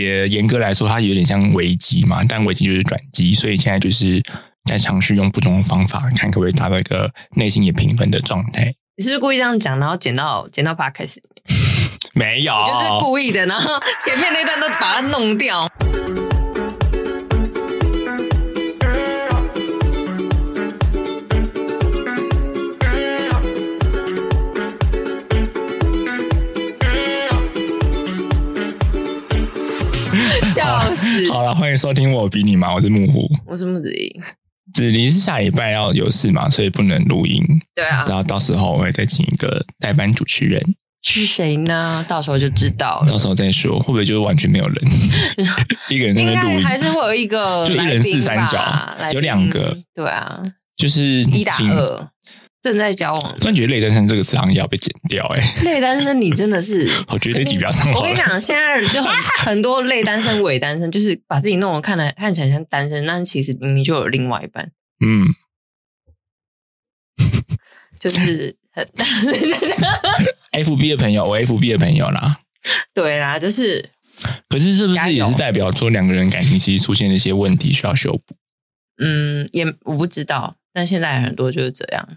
也严格来说，它有点像危机嘛，但危机就是转机，所以现在就是在尝试用不同的方法，看可不可以达到一个内心也平衡的状态。你是不是故意这样讲，然后剪到剪到 podcast 里面？没有，就是故意的，然后前面那段都把它弄掉。笑死！好了，欢迎收听我比你忙，我是木虎，我是木子怡。子怡是下礼拜要有事嘛，所以不能录音。对啊，然后到时候我会再请一个代班主持人，是谁呢？到时候就知道了。到时候再说，会不会就是完全没有人，一个人在那录音，还是会有一个就一人四三角有两个对啊，就是一打二，正在交往。突然觉得“类单身”这个词好像要被剪掉、欸，哎，类单身，你 真的是，我觉得这集不要上。我跟你讲，现在就很很多类单身、伪单身，就是把自己弄得看来看起来像单身，但其实明明就有另外一半，嗯，就是很 FB 的朋友，我 FB 的朋友啦。对啦，就是可是是不是也是代表说两个人感情其实出现了一些问题需要修补？嗯，也我不知道，但现在很多就是这样。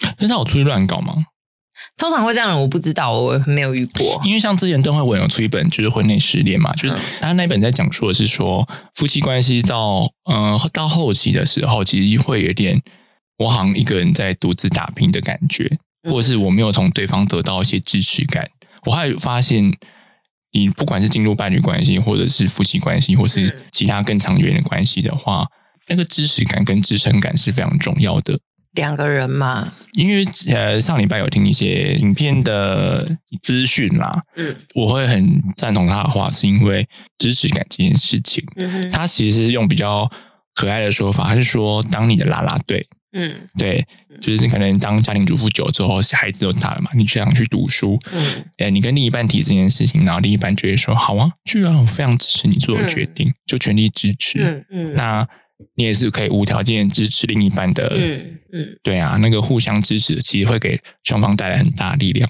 但是他有出去乱搞吗？通常会这样，我不知道，我没有遇过。因为像之前邓慧文有出一本就是婚内失恋嘛，就是嗯他那本在讲述的是说夫妻关系到呃到后期的时候，其实会有点我好像一个人在独自打拼的感觉，嗯或者是我没有从对方得到一些支持感。我还有发现，你不管是进入伴侣关系，或者是夫妻关系，或是嗯其他更长远的关系的话，那个支持感跟支撑感是非常重要的。两个人嘛，因为呃上礼拜有听一些影片的资讯啦，嗯。我会很赞同他的话，是因为支持感这件事情，嗯哼，他其实是用比较可爱的说法，他是说当你的啦啦队，嗯。对，就是可能当家庭主妇久了之后，孩子都大了嘛，你就想去读书，嗯。呃，你跟另一半提这件事情，然后另一半就会说好啊，去啊，我非常支持你做的决定，就全力支持。嗯嗯。那你也是可以无条件支持另一半的，嗯嗯，对啊，那个互相支持，其实会给双方带来很大的力量，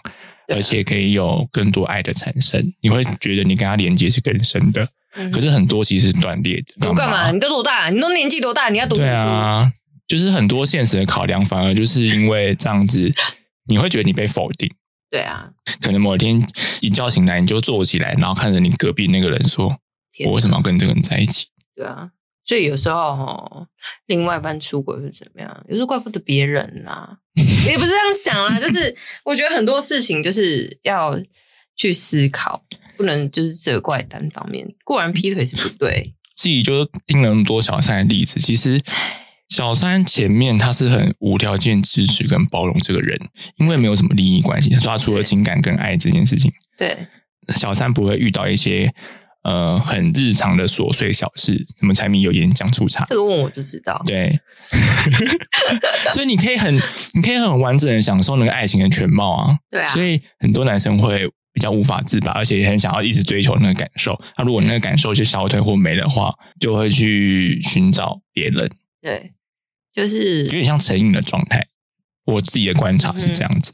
而且可以有更多爱的产生。你会觉得你跟他连接是更深的，嗯可是很多其实是断裂的。读干嘛？你都多大？你都年纪多大？你要读什么对？啊，就是很多现实的考量，反而就是因为这样子，你会觉得你被否定。对啊，可能某一天一觉醒来，你就坐起来，然后看着你隔壁那个人说：“我为什么要跟这个人在一起对啊，所以有时候哦，另外一半出轨会怎么样？有时候怪不得别人啦、也不是这样想啦，就是我觉得很多事情就是要去思考，不能就是责怪单方面。固然劈腿是不对，？”自己就盯了那么多小三的例子，其实小三前面他是很无条件支持跟包容这个人，因为没有什么利益关系，他说他除了情感跟爱这件事情，对，小三不会遇到一些呃很日常的琐碎小事，什么柴米油盐酱醋茶，这个问我就知道。对，所以你可以很，你可以很完整的享受那个爱情的全貌啊。对啊所以很多男生会比较无法自拔，而且也很想要一直追求那个感受。那如果那个感受就消退或没的话，就会去寻找别人，对，就是有点像成瘾的状态。我自己的观察是这样子。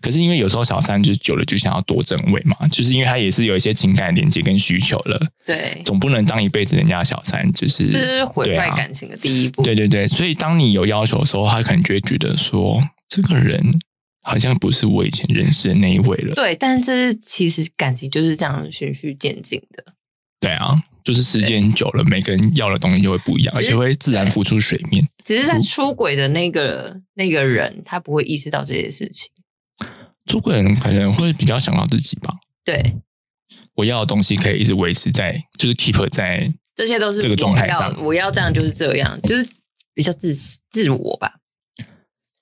可是因为有时候小三就是久了就想要多正位嘛，就是因为他也是有一些情感连接跟需求了，对，总不能当一辈子人家的小三，就是这是毁坏感情的第一步。对对对，所以当你有要求的时候，他可能就会觉得说，这个人好像不是我以前认识的那一位了。对，但是这是其实感情就是这样循序渐进的。对啊，就是时间久了，每个人要的东西就会不一样，而且会自然浮出水面。只是在出轨的那个那个人，他不会意识到这些事情。出轨人可能会比较想到自己吧，对，我要的东西可以一直维持在，就是 keep 在这些都是这个状态上我要我要这样就是这样，就是比较自自我吧。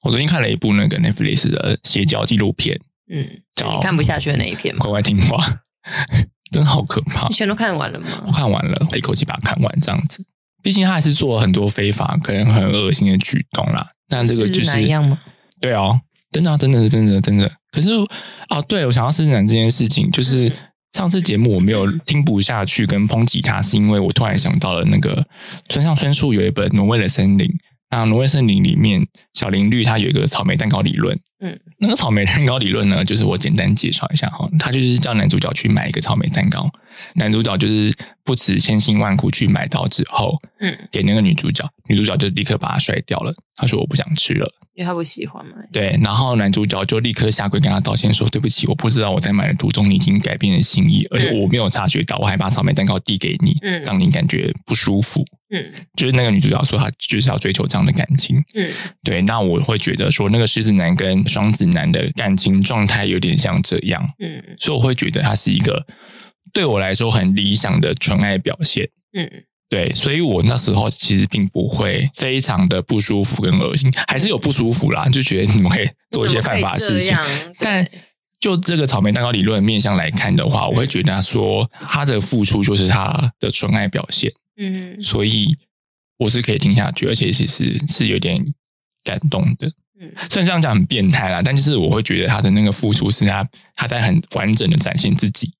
我昨天看了一部那个 Netflix 的邪教纪录片，嗯，就好你看不下去的那一篇嘛，乖乖听话，真的好可怕你。全都看完了吗我？看完了，一口气把它看完，这样子。毕竟他还是做了很多非法、可能很恶心的举动啦。但这个就是哪一样吗？对哦，真的、啊，真的是真的真的。可是啊，对我想要伸展这件事情，就是上次节目我没有听不下去跟抨击他，是因为我突然想到了那个村上春树有一本《挪威的森林》，那《挪威森林》里面小林绿它有一个草莓蛋糕理论。嗯，那个草莓蛋糕理论呢，就是我简单介绍一下哈，他就是叫男主角去买一个草莓蛋糕，男主角就是不辞千辛万苦去买到之后，嗯，给那个女主角，女主角就立刻把它甩掉了。她说我不想吃了，因为她不喜欢嘛。对，然后男主角就立刻下跪跟她道歉说对不起，我不知道我在买的途中你已经改变了心意，而且我没有察觉到，我还把草莓蛋糕递给你，嗯让你感觉不舒服。嗯就是那个女主角说她就是要追求这样的感情，嗯对，那我会觉得说那个狮子男跟双子男的感情状态有点像这样，嗯所以我会觉得他是一个对我来说很理想的纯爱表现。嗯。对，所以我那时候其实并不会非常的不舒服跟恶心，还是有不舒服啦，就觉得你们可以做一些犯法的事情。但就这个草莓蛋糕理论的面向来看的话，我会觉得说他的付出就是他的纯爱表现，嗯。所以我是可以听下去，而且其实是有点感动的。嗯。虽然这样讲很变态啦，但就是我会觉得他的那个付出是他他在很完整的展现自己，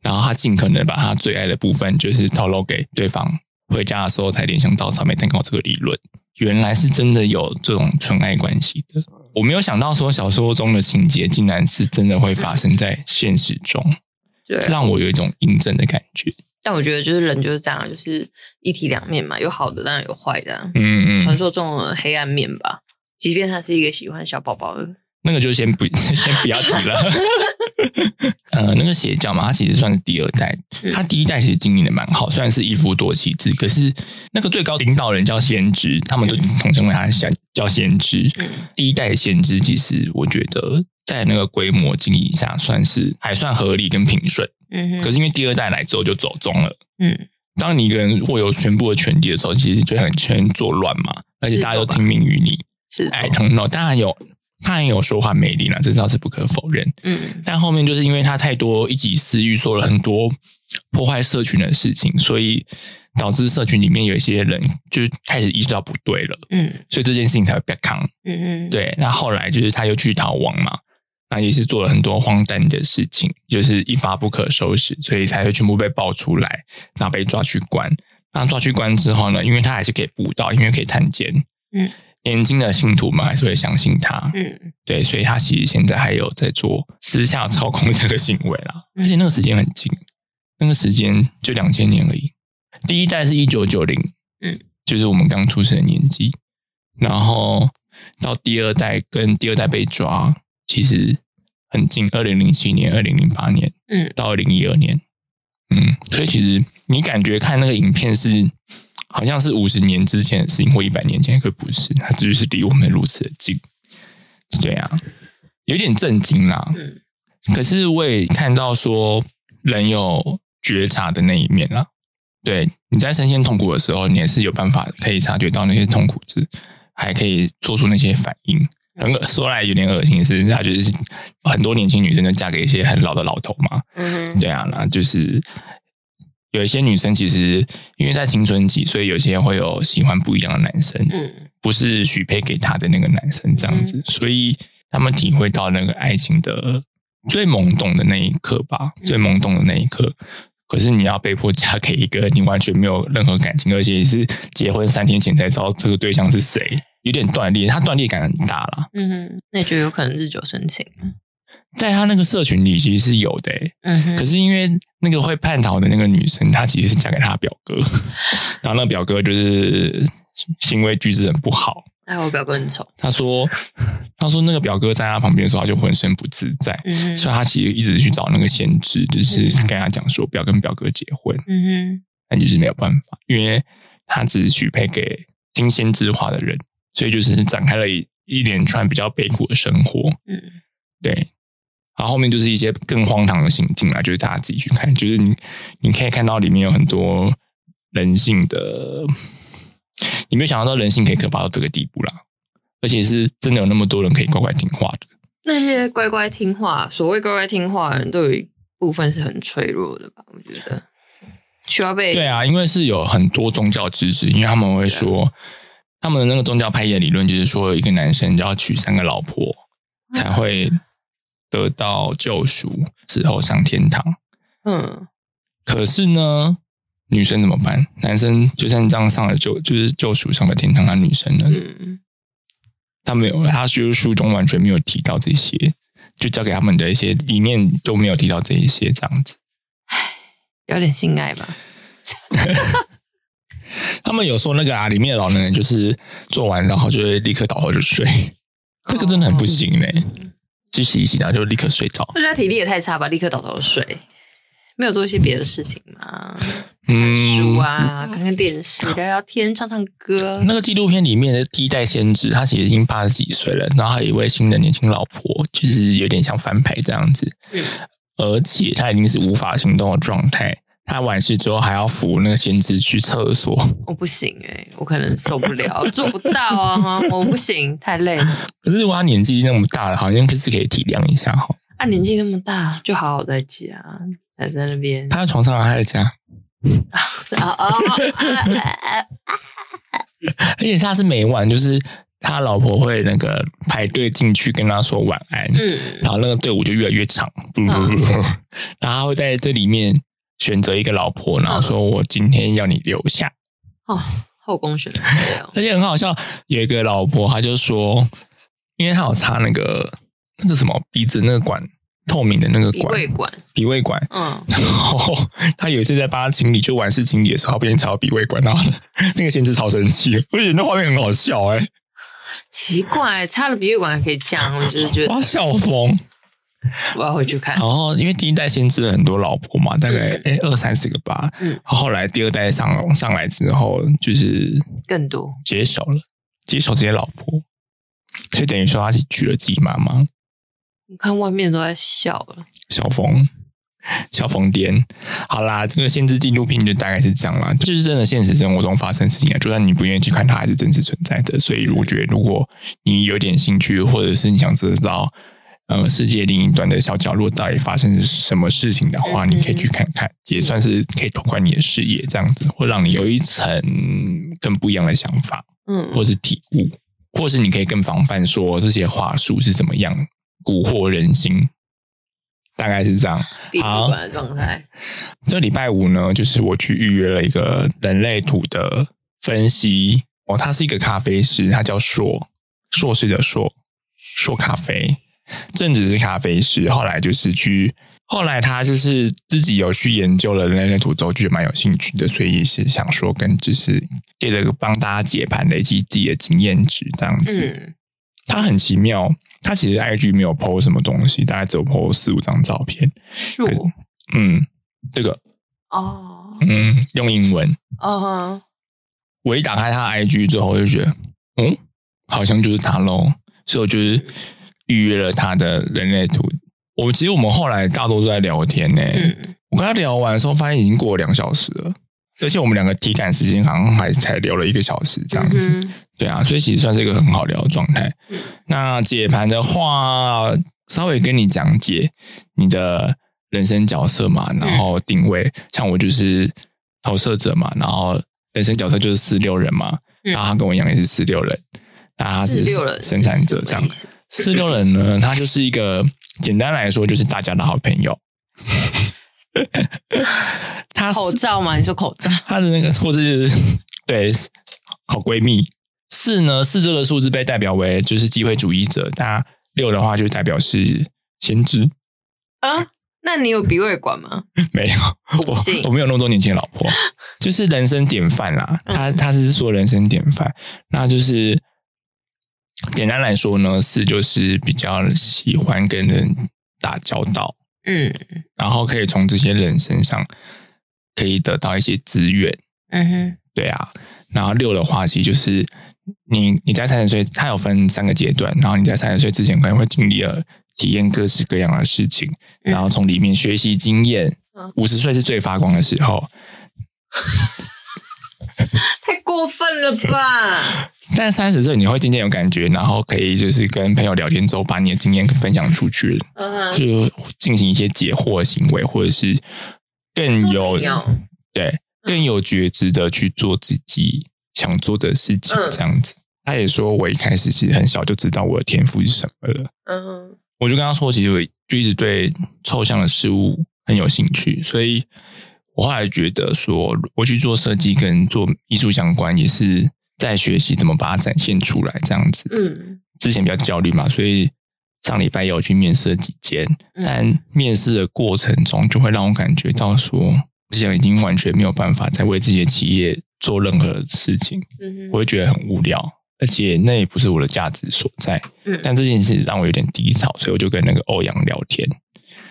然后他尽可能把他最爱的部分就是透露给对方。回家的时候才联想到草莓蛋糕这个理论，原来是真的有这种纯爱关系的。我没有想到说小说中的情节竟然是真的会发生在现实中，对啊。让我有一种印证的感觉。但我觉得就是人就是这样，就是一体两面嘛，有好的当然有坏的啊。嗯嗯，传说中的黑暗面吧。即便他是一个喜欢小宝宝的，那个就先不 先不要提了。呃，那个邪教嘛，它其实算是第二代，嗯它第一代其实经营的蛮好，虽然是一夫多妻制，可是那个最高领导人叫先知，他们就统称为他先叫先知。嗯第一代的先知，其实我觉得在那个规模经营下，算是还算合理跟平顺。嗯可是因为第二代来之后就走中了。嗯当你一个人握有全部的权利的时候，其实就很全作乱嘛，而且大家都听命于你。是哎，no，当然有，他很有说话魅力啦，这倒是不可否认。嗯但后面就是因为他太多一己私欲，做了很多破坏社群的事情，所以导致社群里面有一些人就是开始意识到不对了，嗯所以这件事情才会被扛。嗯嗯，对，那后来就是他又去逃亡嘛，那也是做了很多荒诞的事情，就是一发不可收拾，所以才会全部被爆出来，然后被抓去关。那抓去关之后呢，因为他还是可以捕到，因为可以探监，嗯，年轻的信徒们还是会相信他，嗯。对，所以他其实现在还有在做私下操控这个行为啦，嗯。而且那个时间很近，那个时间就两千年而已。第一代是一九九零，嗯，就是我们刚出生的年纪，然后到第二代跟第二代被抓，其实很近，二零零七年、二零零八年嗯。到二零一二年，嗯，所以其实你感觉看那个影片是好像是五十年之前的事情，或一百年前，可不是，它只是离我们如此的近。对啊，有点震惊啦。嗯可是我也看到说人有觉察的那一面啦。对，你在深陷痛苦的时候，你也是有办法可以察觉到那些痛苦之，还可以做出那些反应。很恶说来有点恶心的是，他就是很多年轻女生就嫁给一些很老的老头嘛。嗯哼对啊，那就是有一些女生其实因为在青春期，所以有些会有喜欢不一样的男生。嗯不是许配给她的那个男生这样子，所以他们体会到那个爱情的最懵懂的那一刻吧，最懵懂的那一刻。可是你要被迫嫁给一个你完全没有任何感情，而且是结婚三天前才知道这个对象是谁，有点断裂，他断裂感很大啦。嗯哼，那你觉得有可能日久生情？在他那个社群里其实是有的、欸，嗯哼，可是因为那个会叛逃的那个女生，她其实是嫁给她表哥，然后那个表哥就是行为举止很不好，哎，我表哥很丑。他说：“他说那个表哥在他旁边的时候，他就浑身不自在，嗯，所以他其实一直去找那个先知，就是跟他讲说不要跟表哥结婚，嗯哼，但就是没有办法，因为他只是许配给听先知话的人，所以就是展开了一一连串比较悲苦的生活。嗯。对，然后后面就是一些更荒唐的行径啦，就是大家自己去看，就是你你可以看到里面有很多人性的，你没有想到人性可以可怕到这个地步啦。”而且是真的有那么多人可以乖乖听话的，那些乖乖听话，所谓乖乖听话的人，都有一部分是很脆弱的吧？我觉得需要被对啊，因为是有很多宗教支持，因为他们会说，他们的那个宗教派系的理论就是说，一个男生就要娶三个老婆才会得到救赎，之后上天堂。嗯可是呢，女生怎么办？男生就算这样上了救，就是救赎上了天堂，那女生呢？嗯他没有，他就是书中完全没有提到这些，就交给他们的一些理念都没有提到这一些这样子。唉有点性爱吧。他们有说那个啊，里面的老男人就是做完然后就会立刻倒头就睡，这个真的很不行嘞、去洗一洗然后就立刻睡着。我觉得他体力也太差吧，立刻倒头睡，没有做一些别的事情吗？嗯，书啊，看看电视，聊聊天，唱唱歌。那个纪录片里面的第一代先知，他其实已经八十几岁了，然后还有一位新的年轻老婆，就是有点像翻牌这样子，嗯而且他已经是无法行动的状态。他完事之后还要扶那个先知去厕所，我不行哎、我可能受不了，做不到啊，哈我不行，太累了。可是如果他年纪那么大了，好像是可以体谅一下哈。啊，年纪那么大，就好好在家，还在那边他在床上，他在家，啊啊啊！而且他是每晚就是他老婆会那个排队进去跟他说晚安，嗯，然后那个队伍就越来越长，然后他会在这里面选择一个老婆，然后说我今天要你留下，哦，后宫选妃哦，而且很好笑，有一个老婆，她就说，因为她有插那个那个什么鼻子那个管透明的那个鼻管胃管，鼻胃管，嗯，然后她有一次在帮她清理，就完事清理的时候，不小心插到鼻胃管，然后 那个先知超生气，我觉得那画面很好笑哎、奇怪，插了鼻胃管还可以这样，我就是觉得哇笑疯。我要回去看。然。后因为第一代先知了很多老婆嘛，大概哎二三十个吧，嗯。后来第二代上上来之后，就是更多。接手了，接手这些老婆，所以等于说他是娶了自己妈妈。你看外面都在笑了，小冯。小疯癫，好啦，这个先知纪录片就大概是这样啦，就是真的现实生活中发生的事情啊，就算你不愿意去看，它还是真实存在的。所以我觉得，如果你有点兴趣，或者是你想知道呃世界另一端的小角落到底发生什么事情的话，嗯你可以去看看，也算是可以拓宽你的视野，这样子会让你有一层更不一样的想法，嗯，或是体悟，或是你可以更防范说这些话术是怎么样蛊惑人心，大概是这样。好状态，这礼拜五呢，就是我去预约了一个人类图的分析。哦，他是一个咖啡师，他叫硕，硕士的硕，硕咖啡，正职是咖啡师，后来就是去，后来他就是自己有去研究了人类图之后，觉得蛮有兴趣的，所以也是想说跟就是借着帮大家解盘，累积自己的经验值这样子。嗯，他很奇妙，他其实 IG 没有 PO 什么东西，大概只有 PO 四五张照片。树嗯，这个哦嗯，用英文。哦，我一打开他的 IG 之后，我就觉得，嗯，好像就是他喽，所以我就是预约了他的人类图。我其实我们后来大多都在聊天呢、嗯，我跟他聊完的时候，发现已经过了两小时了，而且我们两个体感时间好像还才聊了一个小时这样子。嗯对啊，所以其实算是一个很好聊的状态。嗯。那解盘的话，稍微跟你讲解你的人生角色嘛，然后定位，像我就是投射者嘛，然后人生角色就是四六人嘛，嗯。然后他跟我一样也是四六人，那他是生产者这样。四六人呢，他就是一个简单来说就是大家的好朋友。他是口罩嘛，你说口罩，她的那个，或者是对好闺蜜。四呢，四这个数字被代表为就是机会主义者，那六的话就代表是先知。啊？那你有鼻胃管吗？没有，我我没有那么多年轻的老婆，就是人生典范啦。嗯他他是说人生典范，那就是简单来说呢，四就是比较喜欢跟人打交道，嗯。然后可以从这些人身上可以得到一些资源。嗯哼，对啊，然后六的话，其实就是你你在三十岁，它有分三个阶段，然后你在三十岁之前可能会经历了体验各式各样的事情，嗯。然后从里面学习经验嗯。五十岁是最发光的时候，太过分了吧？但三十岁你会渐渐有感觉，然后可以就是跟朋友聊天之后，把你的经验分享出去，嗯哼，就进行一些解惑行为，或者是更有对更有觉知的去做自己想做的事情，嗯这样子。他也说，我一开始其实很小就知道我的天赋是什么了。嗯哼，我就跟他说，其实我就一直对抽象的事物很有兴趣，所以我后来觉得说，我去做设计跟做艺术相关，也是在学习怎么把它展现出来，这样子。嗯。之前比较焦虑嘛，所以上礼拜也有去面试了几间，嗯。但面试的过程中就会让我感觉到说，之前已经完全没有办法再为这些企业做任何事情，嗯我会觉得很无聊，而且那也不是我的价值所在。嗯。但这件事让我有点低潮，所以我就跟那个欧阳聊天，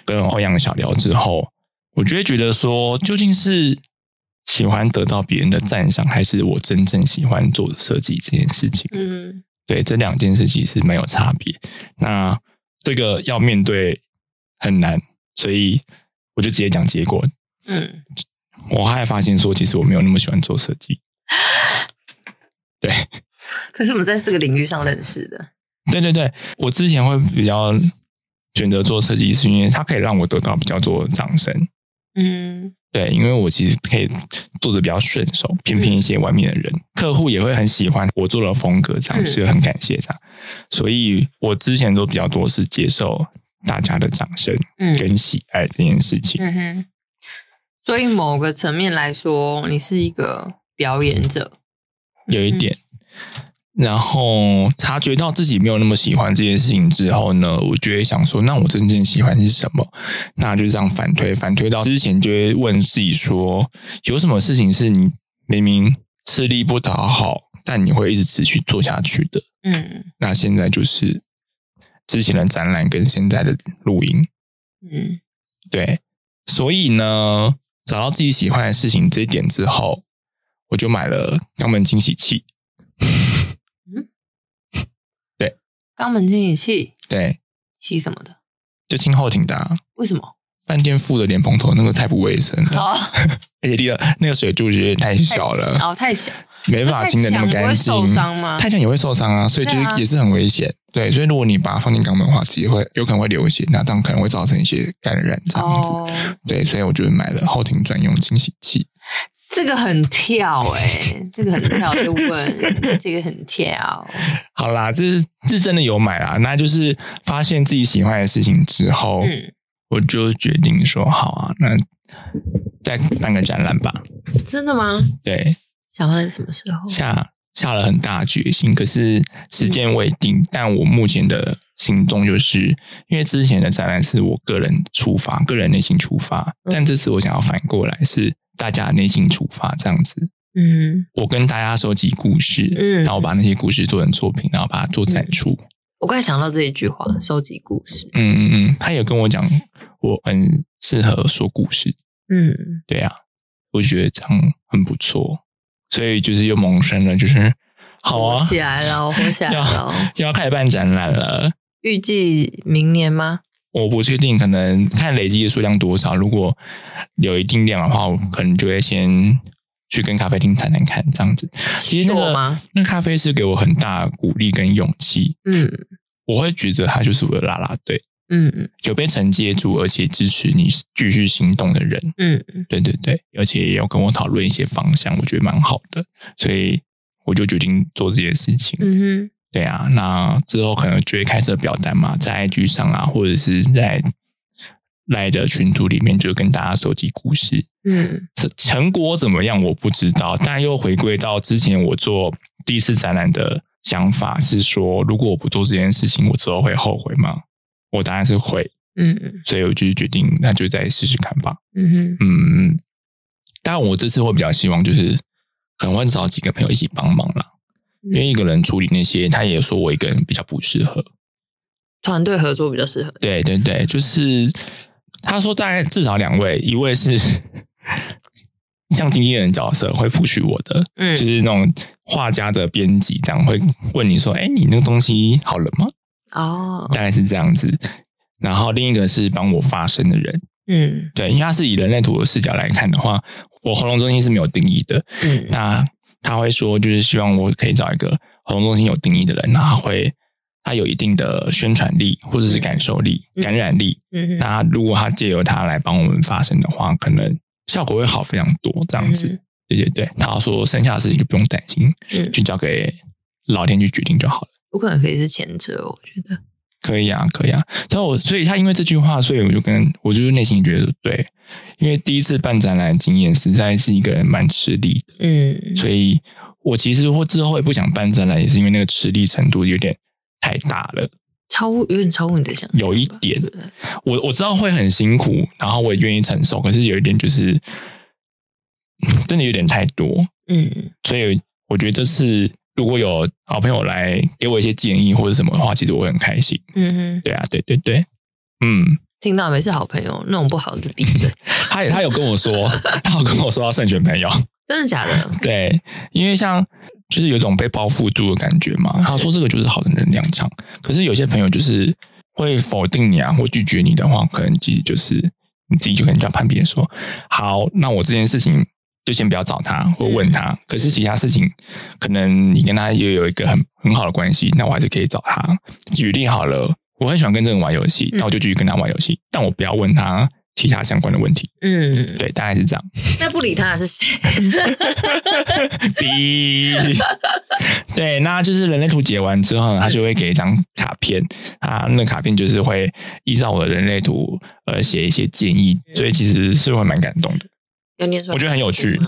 跟欧阳小聊之后，我就会觉得说，究竟是喜欢得到别人的赞赏，还是我真正喜欢做的设计这件事情？嗯对，这两件事其实蛮有差别。那这个要面对很难，所以我就直接讲结果。嗯，我还发现说，其实我没有那么喜欢做设计。对，可是我们在这个领域上认识的，对对对，我之前会比较选择做设计，是因为它可以让我得到比较多的掌声。嗯对，因为我其实可以做的比较顺手，偏偏一些外面的人，客户也会很喜欢我做的风格，这样嗯是很感谢这样。所以我之前都比较多是接受大家的掌声嗯跟喜爱这件事情。嗯哼。所以某个层面来说，你是一个表演者，有一点。然后察觉到自己没有那么喜欢这件事情之后呢，我就会想说，那我真正喜欢是什么？那就这样反推，反推到之前就会问自己说，有什么事情是你明明吃力不讨好，但你会一直持续做下去的？嗯那现在就是之前的展览跟现在的录音，嗯对，所以呢，找到自己喜欢的事情这一点之后，我就买了肛门清洗器。肛门清洗器对，洗什么的？就清后庭的、啊，为什么？饭店附的莲蓬头那个太不卫生了，哦，而且第二那个水柱有点太小了，哦，太小，没法清的那么干净，太强不会受伤吗太强也会受伤啊，所以就是也是很危险。对，所以如果你把它放进肛门的话，其实会有可能会流血，那当然可能会造成一些感染这样子。哦，对，所以我就买了后庭专用清洗器。这个很跳哎、这个很跳，就问这个很跳，好啦，这是这是真的有买啦，那就是发现自己喜欢的事情之后，嗯，我就决定说好啊，那再办个展览吧。真的吗？对，想要在什么时候？下下了很大决心，可是时间未定。但我目前的行动就是，因为之前的展览是我个人出发，个人内心出发，但这次我想要反过来是大家内心出发，这样子。嗯，我跟大家收集故事，嗯然后把那些故事做成作品，然后把它做展出。我刚才想到这一句话，收集故事。嗯嗯嗯，他也跟我讲，我很适合说故事。嗯，对啊，我觉得这样很不错，所以就是又萌生了，就是好啊，起来了，我火起来了。又要开始办展览了。预计明年吗？我不确定，可能看累积的数量多少。如果有一定量的话，我可能就会先去跟咖啡厅谈谈看，这样子。其实那个吗？那咖啡师给我很大的鼓励跟勇气，嗯我会觉得他就是我的啦啦队，嗯有被承接住，而且支持你继续行动的人。嗯对对对，而且也有跟我讨论一些方向，我觉得蛮好的，所以我就决定做这些事情。嗯对啊，那之后可能就会开设表单嘛，在 IG 上啊，或者是在赖的群组里面，就跟大家收集故事。嗯成成果怎么样我不知道，但又回归到之前我做第一次展览的想法是说，如果我不做这件事情，我之后会后悔吗？我答案是会，嗯嗯所以我就决定那就再试试看吧。嗯哼嗯，当然我这次会比较希望就是可能会找几个朋友一起帮忙啦，因为一个人处理那些，他也说我一个人比较不适合。团队合作比较适合。对对对，就是他说大概至少两位，一位是 像经纪人角色会 push 我的，嗯就是那种画家的编辑，这样会问你说：“哎，你那个东西好了吗哦？”大概是这样子。然后另一个是帮我发声的人，嗯对，因为他是以人类图的视角来看的话，我喉咙中心是没有定义的。嗯那他会说，就是希望我可以找一个活动中心有定义的人，那他会他有一定的宣传力或者是感受力、嗯感染力。嗯那如果他借由他来帮我们发声的话，可能效果会好非常多。这样子，嗯对对对。他说剩下的事情就不用担心，嗯就交给老天去决定就好了。我可能可以是前者，我觉得。可以啊，可以啊。之后我，所以他因为这句话，所以我就跟我就是内心觉得对，因为第一次办展览的经验实在是一个人蛮吃力的，嗯。所以我其实或之后也不想办展览，也是因为那个吃力程度有点太大了。超乎有点超乎你的想象，有一点。我我知道会很辛苦，然后我也愿意承受，可是有一点就是 真的有点太多，嗯。所以我觉得这次如果有好朋友来给我一些建议或者什么的话，其实我会很开心。嗯哼，对啊，对对对，嗯，听到没是好朋友，那种不好的就闭嘴。他也他有跟我说，他有跟我说要慎选朋友，真的假的？对，因为像就是有一种被包覆住的感觉嘛。他说这个就是好的能量场，可是有些朋友就是会否定你啊，或拒绝你的话，可能其实就是你自己就跟人家判别说，好，那我这件事情就先不要找他或问他。可是其他事情，可能你跟他也有一个很很好的关系，那我还是可以找他。举例好了，我很喜欢跟这个人玩游戏，那我就继续跟他玩游戏，但我不要问他其他相关的问题。嗯，对，大概是这样。那不理他的是谁？滴，对，那就是人类图解完之后呢，他就会给一张卡片，啊，那卡片就是会依照我的人类图呃写一些建议，所以其实是会蛮感动的。要念出来我觉得很有趣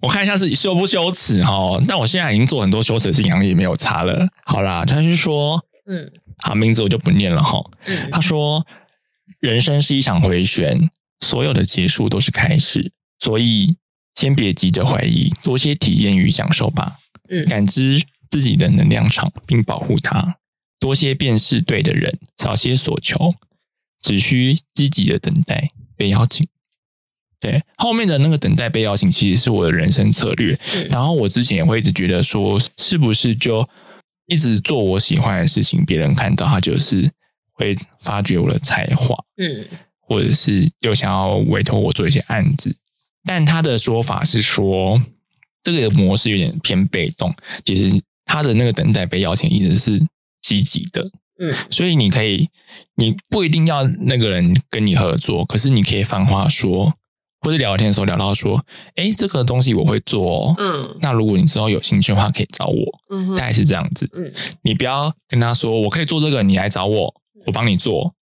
我看一下是羞不羞耻哈，但我现在已经做很多羞耻的事情，也没有差了。好啦，他就说，嗯好名字我就不念了哈。嗯他说：“人生是一场回旋，所有的结束都是开始，所以先别急着怀疑，多些体验与享受吧。嗯感知自己的能量场，并保护它。多些便是对的人，少些所求，只需积极的等待被邀请。”对，后面的那个等待被邀请，其实是我的人生策略。嗯然后我之前也会一直觉得说，是不是就一直做我喜欢的事情，别人看到他就是会发掘我的才华，嗯或者是就想要委托我做一些案子。但他的说法是说，这个模式有点偏被动，其实他的那个等待被邀请一直是积极的，嗯所以你可以，你不一定要那个人跟你合作，可是你可以放话说，或者聊天的时候聊到说，哎，这个东西我会做哦。嗯那如果你之后有兴趣的话，可以找我，嗯大概是这样子。嗯你不要跟他说我可以做这个，你来找我，我帮你做。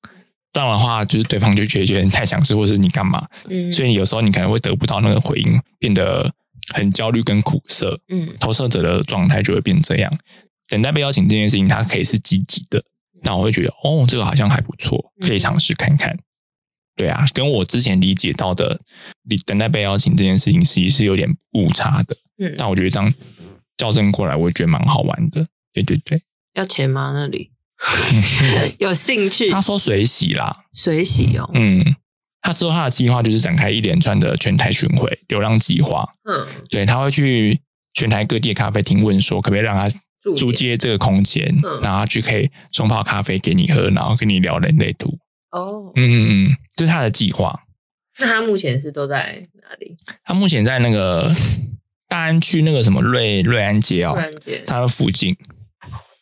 这样的话，就是对方就觉得觉得你太强势，或者是你干嘛？嗯，所以有时候你可能会得不到那个回应，变得很焦虑跟苦涩。嗯投射者的状态就会变这样。等待被邀请这件事情，它可以是积极的，那我会觉得哦，这个好像还不错，可以尝试看看。对啊，跟我之前理解到的，你等待被邀请这件事情，其实是有点误差的。嗯，但我觉得这样校正过来，我也觉得蛮好玩的。对对对，要钱吗？那里 有兴趣他说水洗啦，水洗哦，嗯，他之后他的计划就是展开一连串的全台巡回流浪计划。嗯，对，他会去全台各地的咖啡厅问说，可不可以让他租借这个空间，嗯然后他去可以冲泡咖啡给你喝，然后跟你聊人类图。哦，嗯嗯嗯，这是他的计划。那他目前是都在哪里？他目前在那个大安区那个什么瑞瑞安街哦瑞安街，他的附近。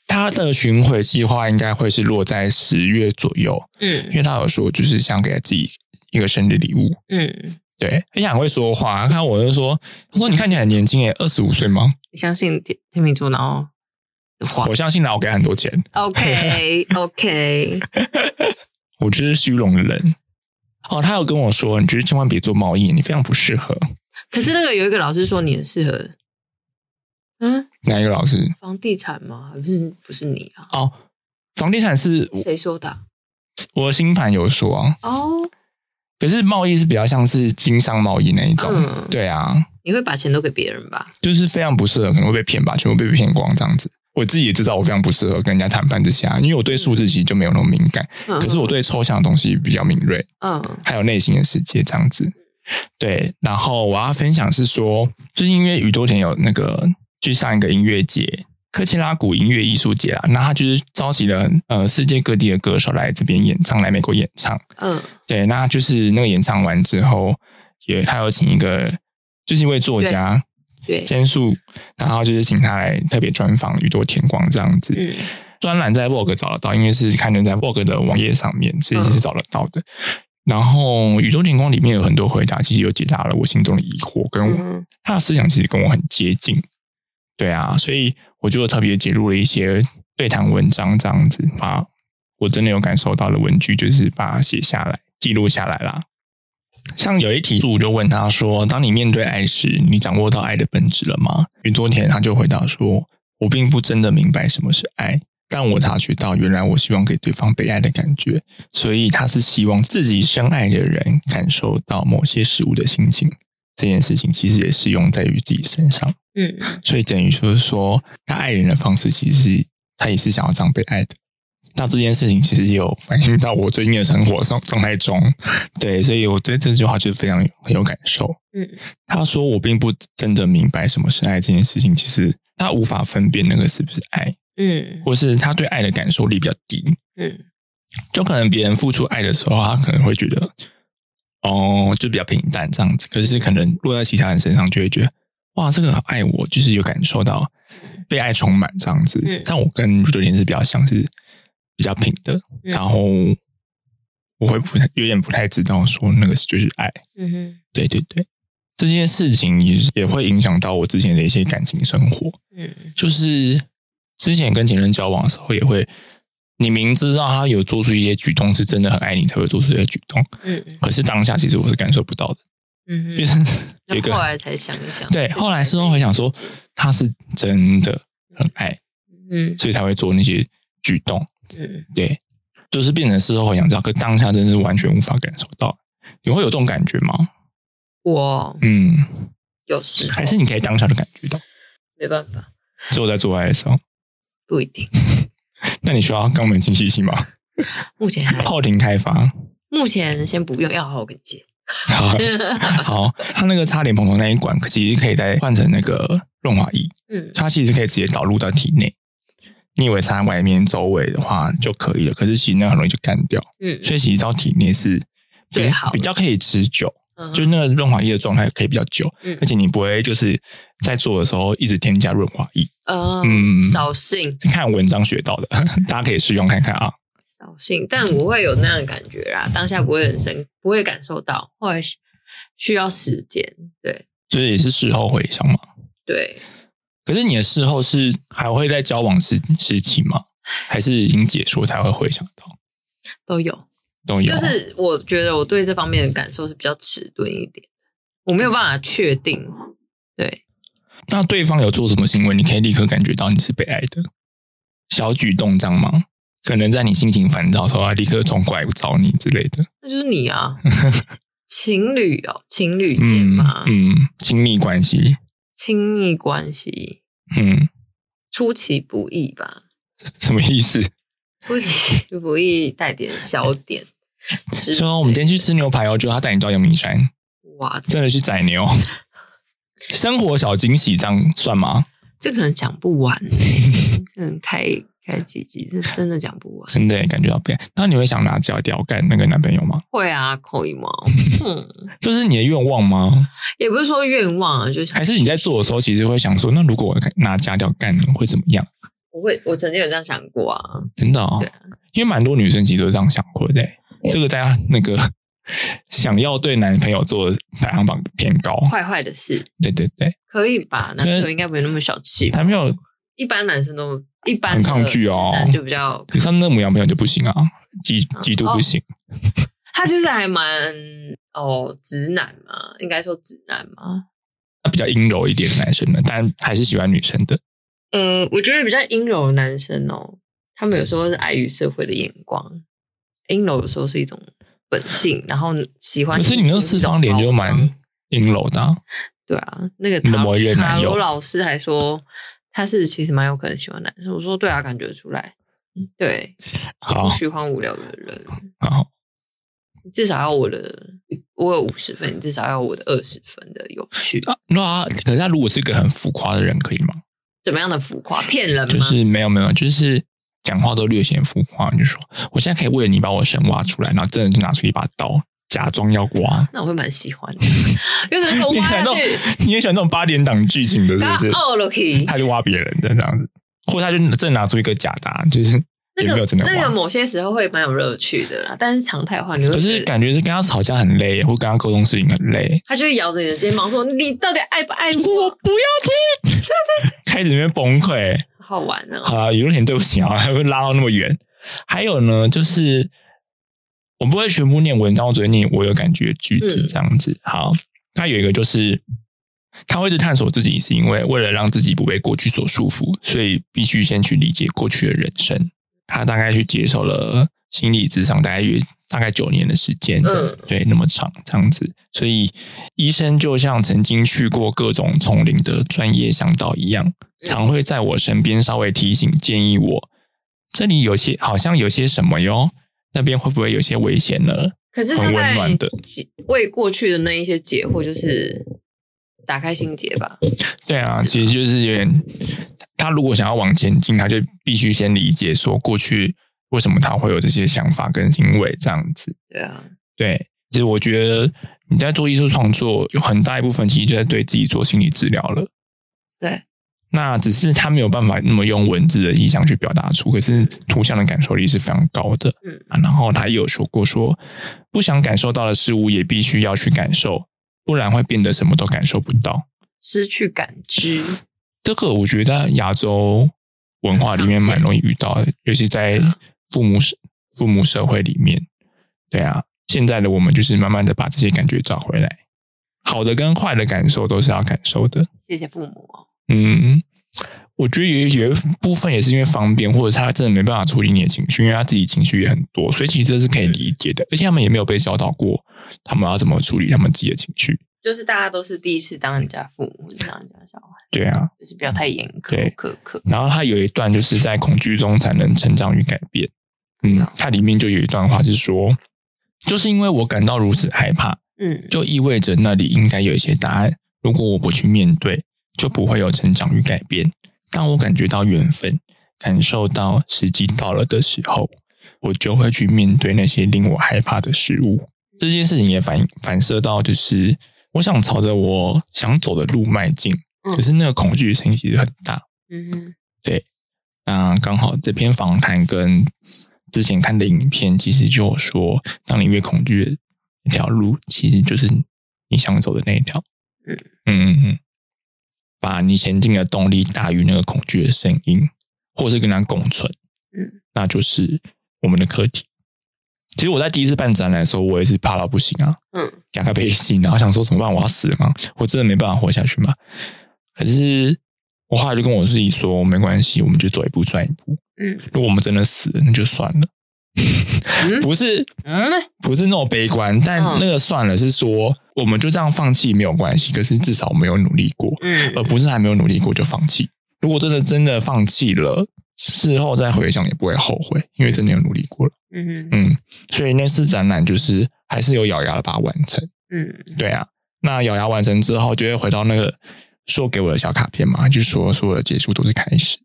他的巡回计划应该会是落在十月左右，嗯因嗯为他有说就是想给自己一个生日礼物。嗯，对，而且很会说话。看我就说，我说你看起来很年轻诶，二十五岁吗？你相信天天秤座，然后我相信啦，我给他很多钱。，OK OK，我就是虚荣的人。哦，他有跟我说，你就是千万别做贸易，你非常不适合。可是那个有一个老师说你很适合，嗯，哪一个老师？房地产吗？还是不是你啊？哦，房地产是谁说的啊？我的新盘有说啊，哦，可是贸易是比较像是经商贸易那一种。嗯对啊，你会把钱都给别人吧？就是非常不适合，可能会被骗吧，全部被骗光这样子。我自己也知道我非常不适合跟人家谈判这些啊，因为我对数字其实就没有那么敏感，嗯可是我对抽象的东西比较敏锐。嗯还有内心的世界这样子。对，然后我要分享是说，最近因为宇多田有那个去上一个音乐节，科切拉古音乐艺术节啊，那他就是召集了呃世界各地的歌手来这边演唱，来美国演唱。嗯对，那就是那个演唱完之后，也他有请一个就是一位作家对，兼素，然后就是请他来特别专访宇多田光这样子。嗯专栏在 Vogue 找得到，因为是刊登在 Vogue 的网页上面，所以嗯是找得到的。然后宇宙天光里面有很多回答，其实有解答了我心中的疑惑，跟我、嗯他的思想其实跟我很接近。对啊，所以我就特别截录了一些对谈文章，这样子把我真的有感受到的文句，就是把它写下来、记录下来啦。像有一题，我就问他说：“当你面对爱时，你掌握到爱的本质了吗？”宇多田他就回答说：“我并不真的明白什么是爱，但我察觉到，原来我希望给对方被爱的感觉，所以他是希望自己深爱的人感受到某些事物的心情。这件事情其实也适用在于自己身上，嗯所以等于就是说，他爱人的方式其实是他也是想要这样被爱的。那这件事情其实也有反映到我最近的生活状状态中，对，所以我对这句话就是非常有很有感受。嗯他说我并不真的明白什么是爱这件事情，其实他无法分辨那个是不是爱，嗯或是他对爱的感受力比较低。嗯就可能别人付出爱的时候，他可能会觉得，哦，就比较平淡这样子。可是可能落在其他人身上，就会觉得，哇，这个爱我，就是有感受到被爱充满这样子。嗯但我跟有点是比较像是比较平的，嗯。然后我会不太有点不太知道说那个就是爱。嗯哼。对对对，这件事情也也会影响到我之前的一些感情生活。嗯。就是之前跟前任交往的时候，也会你明知道他有做出一些举动是真的很爱你才会做出这些举动，嗯。可是当下其实我是感受不到的，嗯就哼，是一个后来才想一想，对，后来事后回想说他是真的很爱，嗯。所以才会做那些举动，嗯对，就是变成事后回想知道，可当下真的是完全无法感受到。你会有这种感觉吗？我嗯，有时候还是你可以当下就感觉到，没办法，只有在做爱的时候。不一定，那你需要肛门清洗器吗？目前还后庭开发。目前先不用，要好好跟你借。好，好，它那个擦脸蓬头那一管，其实可以再换成那个润滑液，嗯它其实可以直接导入到体内。你以为擦外面周围的话就可以了，可是其实那很容易就干掉，嗯所以其实到体内是比最好比较可以持久，嗯就是那个润滑液的状态可以比较久，嗯而且你不会就是在做的时候一直添加润滑液。嗯嗯扫兴看文章学到的，大家可以试用看看啊。扫兴，但我会有那样的感觉啦，当下不会很深，不会感受到，后来需要时间。对就是也是事后回想嘛。对，可是你的事后是还会在交往时时期吗？还是已经结束才会回想到？都有。都有，就是我觉得我对这方面的感受是比较迟钝一点，我没有办法确定。对，那对方有做什么行为，你可以立刻感觉到你是被爱的小举动，这样吗？可能在你心情烦躁的时候，他立刻冲过来找你之类的。那就是你啊，情侣哦，情侣间嗯嘛，嗯，亲密关系，亲密关系嗯，出其不意吧，什么意思？出其不意带点小点。说我们今天去吃牛排哦，就他带你到阳明山，哇，真的去宰牛，生活小惊喜，这样算吗？这可能讲不完、欸，这能开开几集，这 真的讲不完。真的感觉到被爱。那你会想拿脚吊干那个男朋友吗？会啊，可以吗？嗯，这是你的愿望吗？也不是说愿望啊，就是还是你在做的时候，其实会想说，那如果我拿假吊干会怎么样？我会，我曾经有这样想过啊。真的哦对，啊，因为蛮多女生其实都这样想过的耶。这个大家那个想要对男朋友做的排行榜偏高。坏坏的事对对对，可以吧？男朋友应该不会那么小气吧。男朋友，一般男生都一般很抗拒哦就比较，可是他那母羊朋友就不行啊，极极度不行。他就是还蛮哦直男嘛，应该说直男嘛。他比较阴柔一点的男生呢，但还是喜欢女生的。呃，我觉得比较阴柔的男生哦，他们有时候是碍于社会的眼光，阴柔有时候是一种本性，然后喜欢。可是你那个四张脸就蛮阴柔的、啊，对啊，那个塔罗老师还说他是其实蛮有可能喜欢男生。我说对啊，感觉得出来。嗯对，好不喜欢无聊的人，好，你至少要我的，我有五十分，你至少要我的二十分的有趣。啊那可是他如果是一个很浮夸的人，可以吗？怎么样的浮夸？骗人吗？就是没有没有，就是讲话都略显浮夸。你就说我现在可以为了你把我神挖出来，然后真的就拿出一把刀，假装要挖。那我会蛮喜欢的，有什么你也喜欢那种八点档剧情的，是不是？他哦了可以。他就挖别人的这样子，或者他就真的拿出一个假答案，就是也那个没有真的挖。那个某些时候会蛮有乐趣的啦，但是常态化你会可是感觉是跟他吵架很累，或跟他沟通事情很累。他就会咬着你的肩膀说：“你到底爱不爱我我不要听，开始在那边崩溃。？”好玩哦。好了，有点对不起啊，还会拉到那么远。还有呢，就是我不会全部念文章，我只会念我有感觉的句子嗯这样子。好，那有一个就是他会去探索自己，是因为为了让自己不被过去所束缚，所以必须先去理解过去的人生。他大概去接受了心理智商，大概约大概九年的时间，嗯对，那么长这样子。所以医生就像曾经去过各种丛林的专业向导一样，常会在我身边稍微提醒、建议我，这里有些好像有些什么哟，那边会不会有些危险呢？可是他很温在暖的为过去的那一些解惑，就是打开心结吧。对啊，其实就是有点，他如果想要往前进，他就必须先理解说过去为什么他会有这些想法跟行为这样子。对啊，对，其实我觉得你在做艺术创作，有很大一部分其实就在对自己做心理治疗了。对，那只是他没有办法那么用文字的意象去表达出，可是图像的感受力是非常高的。嗯啊，然后他也有说过说，不想感受到的事物也必须要去感受，不然会变得什么都感受不到。失去感知。这个我觉得亚洲文化里面蛮容易遇到的，尤其在嗯父母社父母社会里面。对啊，现在的我们就是慢慢的把这些感觉找回来，好的跟坏的感受都是要感受的。谢谢父母哦。嗯，我觉得也有一部分也是因为方便，或者是他真的没办法处理你的情绪，因为他自己情绪也很多，所以其实这是可以理解的。而且他们也没有被教导过，他们要怎么处理他们自己的情绪。就是大家都是第一次当人家父母，或者当人家小孩，对啊，就是不要太严对苛苛刻。然后他有一段就是在恐惧中才能成长与改变。嗯，它里面就有一段话是说，就是因为我感到如此害怕，嗯就意味着那里应该有一些答案。如果我不去面对，就不会有成长与改变。当我感觉到缘分，感受到时机到了的时候，我就会去面对那些令我害怕的事物。这件事情也反反射到，就是我想朝着我想走的路迈进，嗯可是那个恐惧的声音其实很大。嗯对那刚好这篇访谈跟之前看的影片，其实就有说，当你越恐惧的那条路，其实就是你想走的那一条。嗯嗯嗯嗯，把你前进的动力大于那个恐惧的声音，或是跟它共存，嗯那就是我们的课题。其实我在第一次办展览的时候，我也是怕到不行啊，嗯给他背心，然后想说怎么办？我要死了吗？我真的没办法活下去吗？可是我后来就跟我自己说，没关系，我们就走一步算一步。嗯如果我们真的死了，那就算了。嗯不是嗯，不是那么悲观，但嗯那个算了是说，我们就这样放弃没有关系。可是至少我们有努力过，嗯而不是还没有努力过就放弃。如果真的真的放弃了，事后再回想也不会后悔，因为真的有努力过了。嗯嗯，所以那次展览就是还是有咬牙的把它完成。嗯对啊，那咬牙完成之后，就会回到那个说给我的小卡片嘛，就说所有的结束都是开始。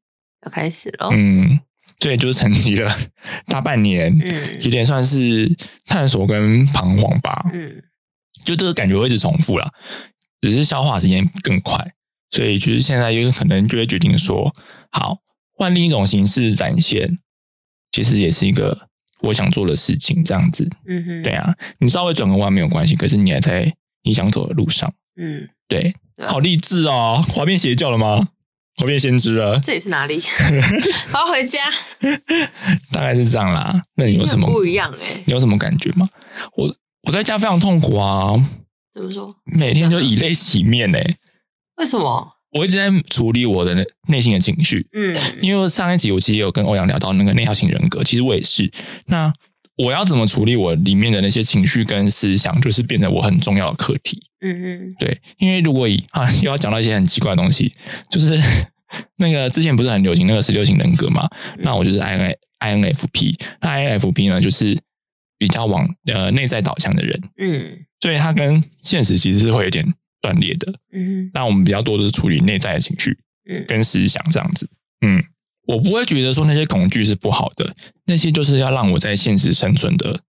要开始了。嗯，对，就是沉寂了 大半年，嗯有点算是探索跟彷徨吧。嗯就这个感觉会一直重复啦，只是消化时间更快，所以就是现在就是可能就会决定说，好换另一种形式展现，其实也是一个我想做的事情，这样子。嗯哼对啊，你稍微转个弯没有关系，可是你还在你想走的路上。嗯，对，好励志哦！我要变邪教了吗？我变先知了，这里是哪里？我要回家。大概是这样啦。那你有什么不一样哎？你有什么感觉吗？我我在家非常痛苦啊，怎么说？每天就以泪洗面呢、为什么？我一直在处理我的内内心的情绪，嗯因为上一集我其实也有跟欧阳聊到那个内向型人格，其实我也是。那我要怎么处理我里面的那些情绪跟思想，就是变成我很重要的课题。嗯嗯对，因为如果以啊又要讲到一些很奇怪的东西，就是 那个之前不是很流行那个十六型人格嘛？那我就是 I N I N F P，那 I N F P 呢就是比较往呃内在导向的人，嗯所以它跟现实其实是会有点断裂的。嗯那我们比较多的是处理内在的情绪嗯跟思想这样子。嗯，我不会觉得说那些恐惧是不好的，那些就是要让我在现实生存的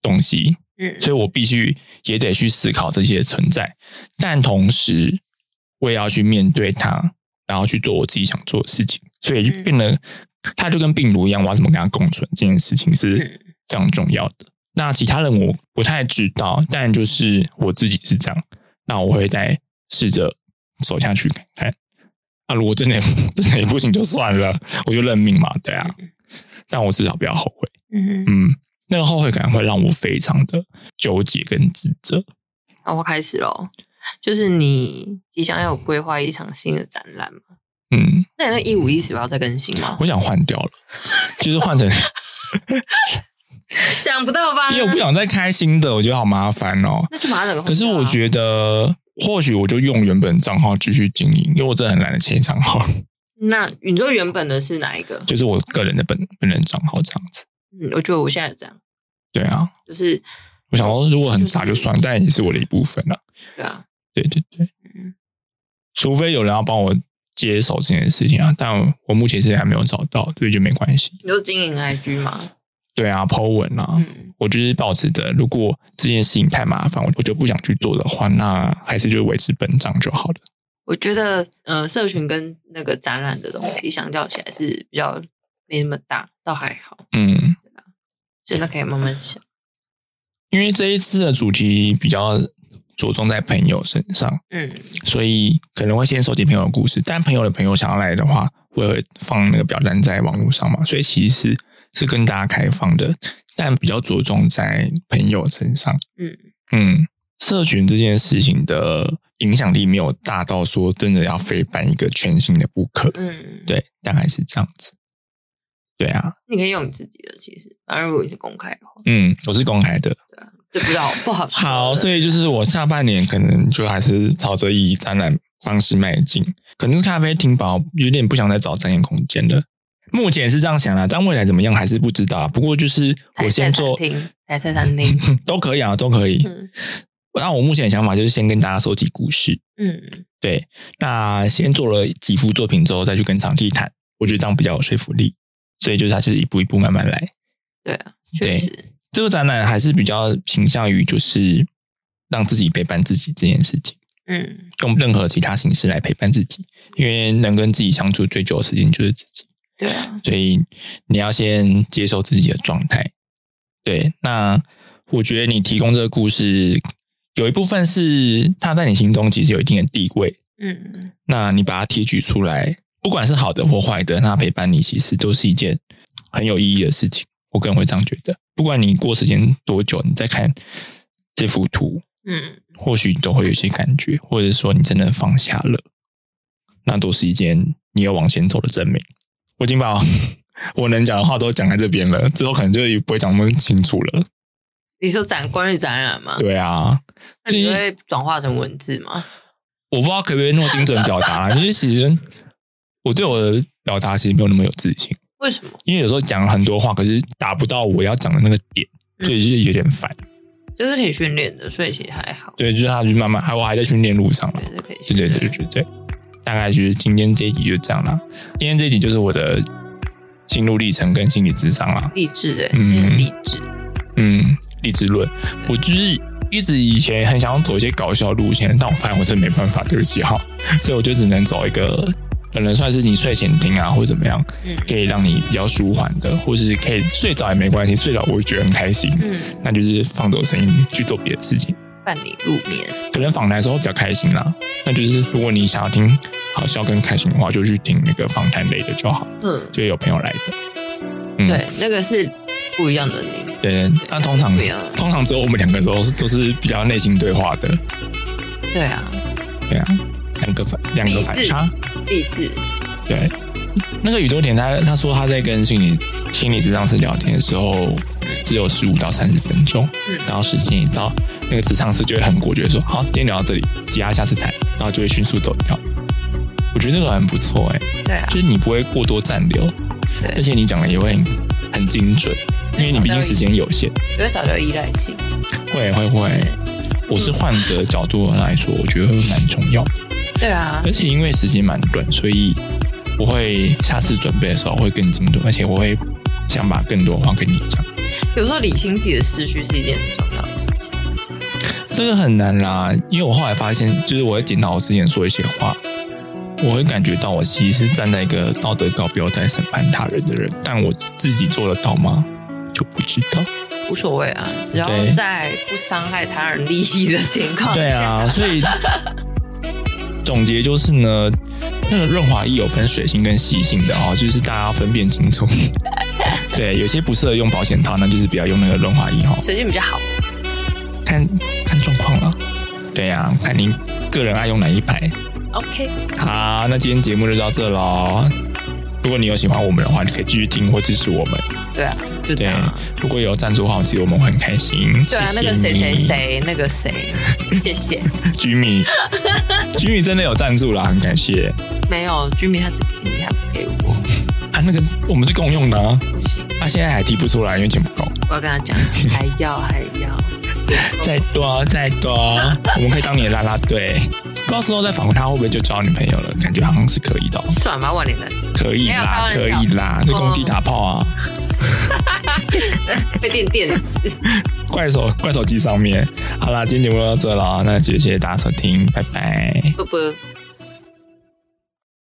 东西。嗯所以我必须也得去思考这些存在，但同时我也要去面对它，然后去做我自己想做的事情。所以就变得，它就跟病毒一样，我要怎么跟它共存，这件事情是嗯非常重要的。那其他人我不太知道，但就是我自己是这样，那我会再试着走下去看看。啊，如果真的 真的也不行就算了，我就认命嘛，对啊。但我至少不要后悔。嗯嗯，嗯，那个后悔感会让我非常的纠结跟自责。那我开始喽。就是你即将要有规划一场新的展览嘛？嗯，那你那一五一十要再更新吗？我想换掉了，就是换成，想不到吧？因为我不想再开新的，我觉得好麻烦哦。那就把它整个啊。可是我觉得，或许我就用原本账号继续经营，因为我真的很懒得切账号，那你说原本的是哪一个？就是我个人的本本人账号这样子。嗯，我觉得我现在这样，对啊，就是我想说，如果很杂就算，但也是我的一部分啊。对啊，对对对，嗯除非有人要帮我接手这件事情啊，但我目前现在还没有找到，所以就没关系。你就经营 IG 吗？对啊，Po 文啊，嗯，我就是抱持的，如果这件事情太麻烦，我我就不想去做的话，那还是就维持本账就好了。我觉得呃，社群跟那个展览的东西相较起来是比较没那么大，倒还好，嗯，现在可以慢慢想。因为这一次的主题比较着重在朋友身上，嗯所以可能会先收集朋友的故事，但朋友的朋友想要来的话，我会放那个表单在网络上嘛，所以其实是跟大家开放的，但比较着重在朋友身上。嗯嗯，社群这件事情的影响力没有大到说真的要非办一个全新的不可。嗯，，对，大概是这样子。对啊，你可以用你自己的，其实，反正如果你是公开的话，嗯，我是公开的。对啊，就不知道不好说好，所以就是我下半年可能就还是朝着以展览方式迈进，可能是咖啡厅吧，有点不想再找展演空间了。目前是这样想的，但未来怎么样还是不知道。不过就是我先做台菜餐厅，台菜餐厅，都可以啊，都可以。嗯那我目前的想法就是先跟大家收集故事，嗯对，那先做了几幅作品之后，再去跟场地谈，我觉得这样比较有说服力。所以就是它就是一步一步慢慢来。对啊，对确实，这个展览还是比较倾向于就是让自己陪伴自己这件事情，嗯用任何其他形式来陪伴自己，因为能跟自己相处最久的时间就是自己，对啊，所以你要先接受自己的状态。对，那我觉得你提供这个故事，有一部分是它在你心中其实有一定的地位，嗯那你把它提取出来，不管是好的或坏的，那陪伴你其实都是一件很有意义的事情。我个人会这样觉得，不管你过时间多久，你再看这幅图，嗯或许你都会有一些感觉，或者说你真的放下了，那都是一件你要往前走的证明。我已经把 我能讲的话都讲在这边了，之后可能就不会讲那么清楚了。你说展关于展览吗？对啊，那你会转化成文字吗？我不知道可不可以那么精准表达，因 为其实我对我的表达其实没有那么有自信。为什么？因为有时候讲了很多话，可是达不到我要讲的那个点，嗯所以就是有点烦。这是可以训练的，所以其实还好。对，就是他就慢慢，还我还在训练路上了对，。这可以对。对对对对对，大概就是今天这一集就这样啦。今天这一集就是我的心路历程跟心理智商啦。励志的，嗯励志。嗯，励志论，我就是一直以前很想走一些搞笑路线，但我发现我真的没办法，对不起哈，所以我就只能走一个可能算是你睡前听啊，或者怎么样，嗯可以让你比较舒缓的，或是可以睡着也没关系，睡着我会觉得很开心。嗯，那就是放走声音去做别的事情，伴你入眠。可能访谈的时候比较开心啦。那就是如果你想要听好笑跟开心的话，就去听那个访谈类的就好，嗯，就有朋友来的。嗯对，那个是不一样的你。对，那通常通常只有我们两个都是都是比较内心对话的，对啊，对啊，两个反两个反差，励志。对。那个宇多田他他说他在跟心理心理咨商师聊天的时候，只有十五到三十分钟，嗯然后时间一到，那个咨商师就会很果决地说：“好，今天聊到这里，其他下次谈。”然后就会迅速走掉。我觉得那个很不错哎、对啊就，是你不会过多暂留，而，且你讲的也会很很精准，因为你毕竟时间有限。不会少掉依赖性。会会会，我是患者角度来说，我觉得会蛮重要的。对啊而，且因为时间蛮短，所以我会下次准备的时候会更精准，而且我会想把更多话跟你讲。有时候理清自己的思绪是一件很重要的事情。这个很难啦，因为我后来发现，就是我会检讨我之前说一些话，我会感觉到我其实是站在一个道德高标在审判他人的人，但我自己做得到吗？就不知道。无所谓啊，只要在不伤害他人利益的情况下，对啊，所以总结就是呢，那个润滑液有分水性跟细性的哦，就是大家要分辨清楚。对，有些不适合用保险套，那就是不要用那个润滑液哈、哦，水性比较好。看看状况了。对呀、看您个人爱用哪一排。OK，好，那今天节目就到这喽。如果你有喜欢我们的话，你可以继续听或支持我们。对啊，对如果有赞助的话，其实我们会很开心。对啊，谢谢那个谁谁你谁，那个谁，谢谢。，Jimmy，Jimmy 真的有赞助啦，很感谢没有居民他只给你，他不给我，啊。那个我们是共用的啊，不行，他、现在还提不出来，因为钱不够。我要跟他讲，还要还要。再多再多，我们可以当你的啦啦队。到时候再访问他，会不会就交女朋友了？感觉好像是可以的哦、算吧，万年男子可以啦，可以啦，在工地打炮啊，会电电死。怪手怪手机上面。好啦，今天节目就到这了，那谢谢大家收听，拜拜。啵啵。